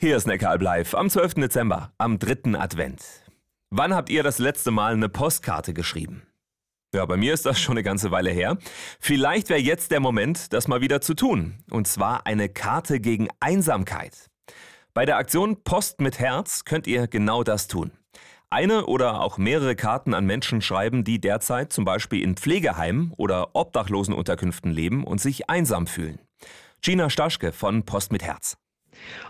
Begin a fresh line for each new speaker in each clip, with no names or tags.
Hier ist Neckaralb live am 12. Dezember, am dritten Advent. Wann habt ihr das letzte Mal eine Postkarte geschrieben? Ja, bei mir ist das schon eine ganze Weile her. Vielleicht wäre jetzt der Moment, das mal wieder zu tun. Und zwar eine Karte gegen Einsamkeit. Bei der Aktion Post mit Herz könnt ihr genau das tun. Eine oder auch mehrere Karten an Menschen schreiben, die derzeit zum Beispiel in Pflegeheimen oder Obdachlosenunterkünften leben und sich einsam fühlen. Gina Staschke von Post mit Herz.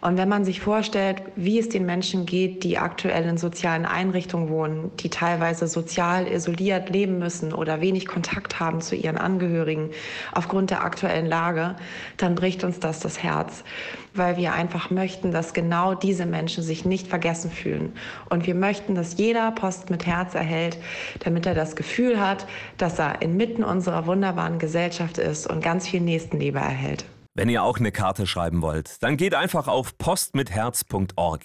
Und wenn man sich vorstellt, wie es den Menschen geht, die aktuell in sozialen Einrichtungen wohnen, die teilweise sozial isoliert leben müssen oder wenig Kontakt haben zu ihren Angehörigen aufgrund der aktuellen Lage, dann bricht uns das das Herz, weil wir einfach möchten, dass genau diese Menschen sich nicht vergessen fühlen. Und wir möchten, dass jeder Post mit Herz erhält, damit er das Gefühl hat, dass er inmitten unserer wunderbaren Gesellschaft ist und ganz viel Nächstenliebe erhält.
Wenn ihr auch eine Karte schreiben wollt, dann geht einfach auf postmitherz.org.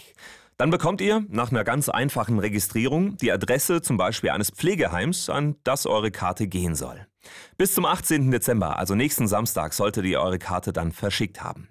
Dann bekommt ihr nach einer ganz einfachen Registrierung die Adresse zum Beispiel eines Pflegeheims, an das eure Karte gehen soll. Bis zum 18. Dezember, also nächsten Samstag, solltet ihr eure Karte dann verschickt haben.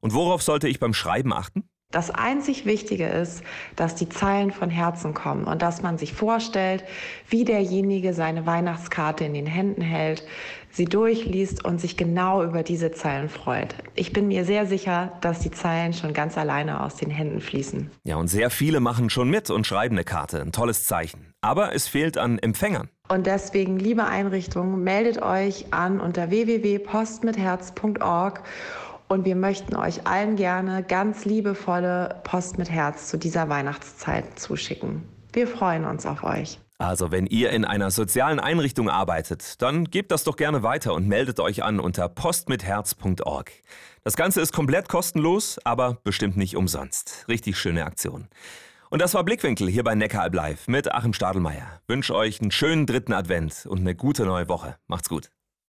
Und worauf sollte ich beim Schreiben achten?
Das einzig Wichtige ist, dass die Zeilen von Herzen kommen und dass man sich vorstellt, wie derjenige seine Weihnachtskarte in den Händen hält, sie durchliest und sich genau über diese Zeilen freut. Ich bin mir sehr sicher, dass die Zeilen schon ganz alleine aus den Händen fließen.
Ja, und sehr viele machen schon mit und schreiben eine Karte. Ein tolles Zeichen. Aber es fehlt an Empfängern.
Und deswegen, liebe Einrichtungen, meldet euch an unter www.postmitherz.org und wir möchten euch allen gerne ganz liebevolle Post mit Herz zu dieser Weihnachtszeit zuschicken. Wir freuen uns auf euch.
Also wenn ihr in einer sozialen Einrichtung arbeitet, dann gebt das doch gerne weiter und meldet euch an unter postmitherz.org. Das Ganze ist komplett kostenlos, aber bestimmt nicht umsonst. Richtig schöne Aktion. Und das war Blickwinkel hier bei Neckaralb Live mit Achim Stadelmeier. Wünsche euch einen schönen dritten Advent und eine gute neue Woche. Macht's gut.